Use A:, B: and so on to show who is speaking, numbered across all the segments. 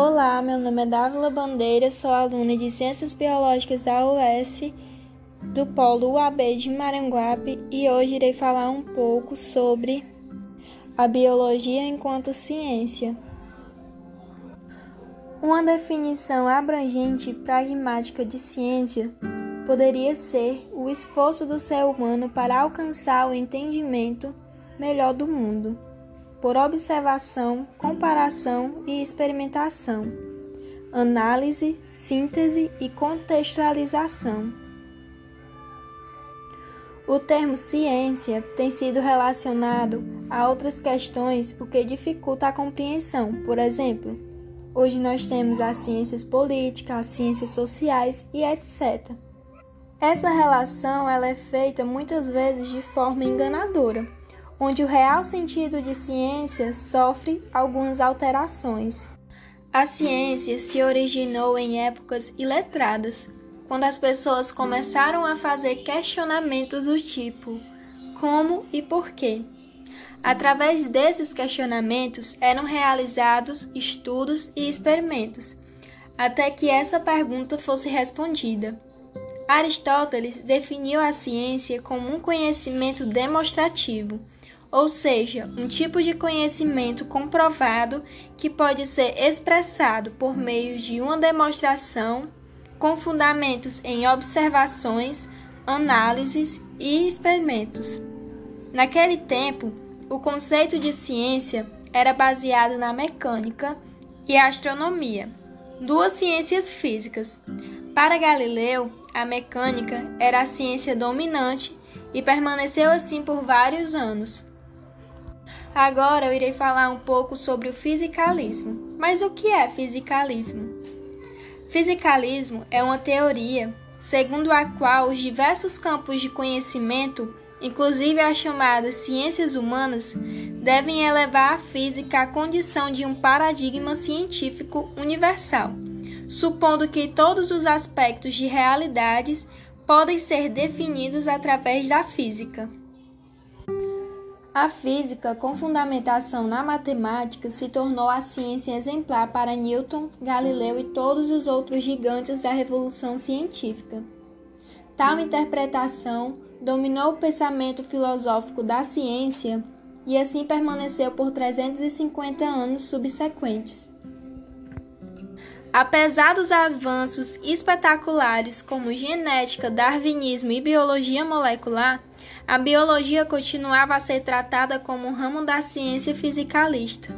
A: Olá, meu nome é Dávila Bandeira, sou aluna de Ciências Biológicas da UES do Polo UAB de Maranguape e hoje irei falar um pouco sobre a biologia enquanto ciência. Uma definição abrangente e pragmática de ciência poderia ser o esforço do ser humano para alcançar o entendimento melhor do mundo por observação, comparação e experimentação, análise, síntese e contextualização. O termo ciência tem sido relacionado a outras questões, o que dificulta a compreensão. Por exemplo, hoje nós temos as ciências políticas, as ciências sociais e etc. Essa relação ela é feita muitas vezes de forma enganadora onde o real sentido de ciência sofre algumas alterações. A ciência se originou em épocas iletradas, quando as pessoas começaram a fazer questionamentos do tipo: como e por quê? Através desses questionamentos eram realizados estudos e experimentos, até que essa pergunta fosse respondida. Aristóteles definiu a ciência como um conhecimento demonstrativo ou seja, um tipo de conhecimento comprovado que pode ser expressado por meio de uma demonstração com fundamentos em observações, análises e experimentos. Naquele tempo, o conceito de ciência era baseado na mecânica e astronomia, duas ciências físicas. Para Galileu, a mecânica era a ciência dominante e permaneceu assim por vários anos. Agora eu irei falar um pouco sobre o fisicalismo. Mas o que é fisicalismo? Fisicalismo é uma teoria segundo a qual os diversos campos de conhecimento, inclusive as chamadas ciências humanas, devem elevar a física à condição de um paradigma científico universal, supondo que todos os aspectos de realidades podem ser definidos através da física. A física, com fundamentação na matemática, se tornou a ciência exemplar para Newton, Galileu e todos os outros gigantes da revolução científica. Tal interpretação dominou o pensamento filosófico da ciência e assim permaneceu por 350 anos subsequentes. Apesar dos avanços espetaculares como genética, darwinismo e biologia molecular, a biologia continuava a ser tratada como um ramo da ciência fisicalista.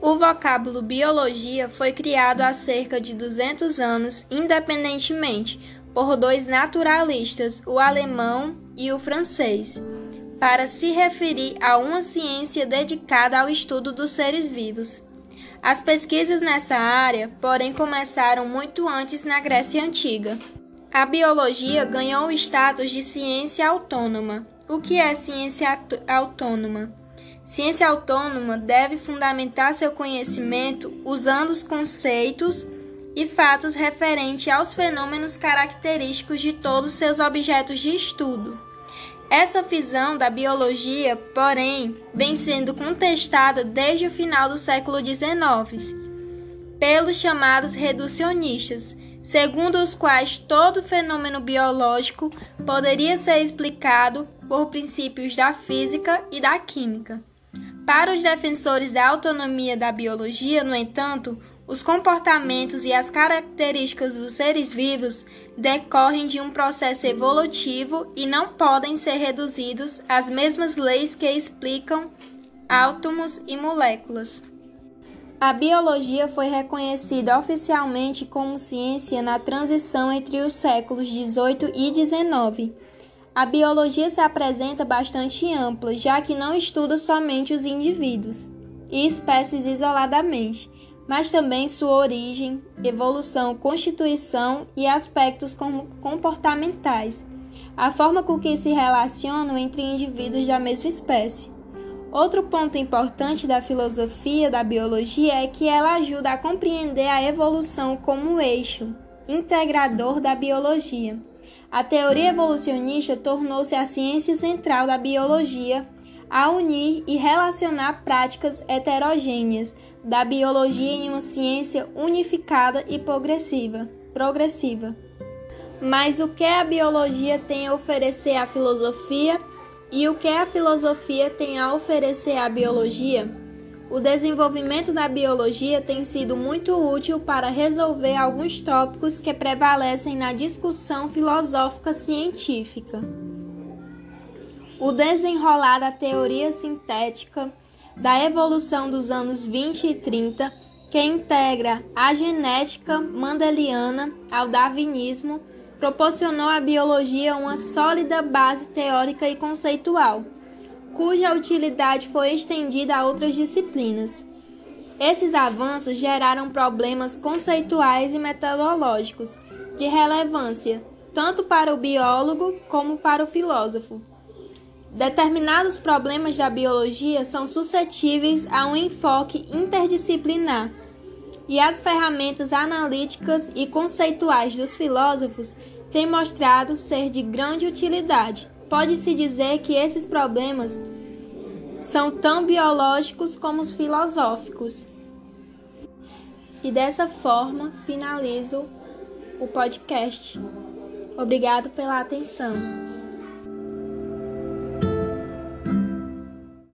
A: O vocábulo biologia foi criado há cerca de 200 anos independentemente por dois naturalistas, o alemão e o francês, para se referir a uma ciência dedicada ao estudo dos seres vivos. As pesquisas nessa área, porém, começaram muito antes na Grécia Antiga. A biologia ganhou o status de ciência autônoma. O que é ciência autônoma? Ciência autônoma deve fundamentar seu conhecimento usando os conceitos e fatos referentes aos fenômenos característicos de todos seus objetos de estudo. Essa visão da biologia, porém, vem sendo contestada desde o final do século XIX pelos chamados reducionistas segundo os quais todo fenômeno biológico poderia ser explicado por princípios da física e da química. Para os defensores da autonomia da biologia, no entanto, os comportamentos e as características dos seres vivos decorrem de um processo evolutivo e não podem ser reduzidos às mesmas leis que explicam átomos e moléculas. A biologia foi reconhecida oficialmente como ciência na transição entre os séculos 18 e 19. A biologia se apresenta bastante ampla, já que não estuda somente os indivíduos e espécies isoladamente, mas também sua origem, evolução, constituição e aspectos comportamentais, a forma com que se relacionam entre indivíduos da mesma espécie. Outro ponto importante da filosofia da biologia é que ela ajuda a compreender a evolução como eixo integrador da biologia. A teoria evolucionista tornou-se a ciência central da biologia a unir e relacionar práticas heterogêneas da biologia em uma ciência unificada e progressiva. progressiva. Mas o que a biologia tem a oferecer à filosofia e o que a filosofia tem a oferecer à biologia? O desenvolvimento da biologia tem sido muito útil para resolver alguns tópicos que prevalecem na discussão filosófica científica. O desenrolar da teoria sintética da evolução dos anos 20 e 30, que integra a genética mendeliana ao darwinismo, proporcionou à biologia uma sólida base teórica e conceitual cuja utilidade foi estendida a outras disciplinas. Esses avanços geraram problemas conceituais e metodológicos de relevância tanto para o biólogo como para o filósofo. Determinados problemas da biologia são suscetíveis a um enfoque interdisciplinar, e as ferramentas analíticas e conceituais dos filósofos têm mostrado ser de grande utilidade Pode-se dizer que esses problemas são tão biológicos como os filosóficos. E dessa forma finalizo o podcast. Obrigado pela atenção.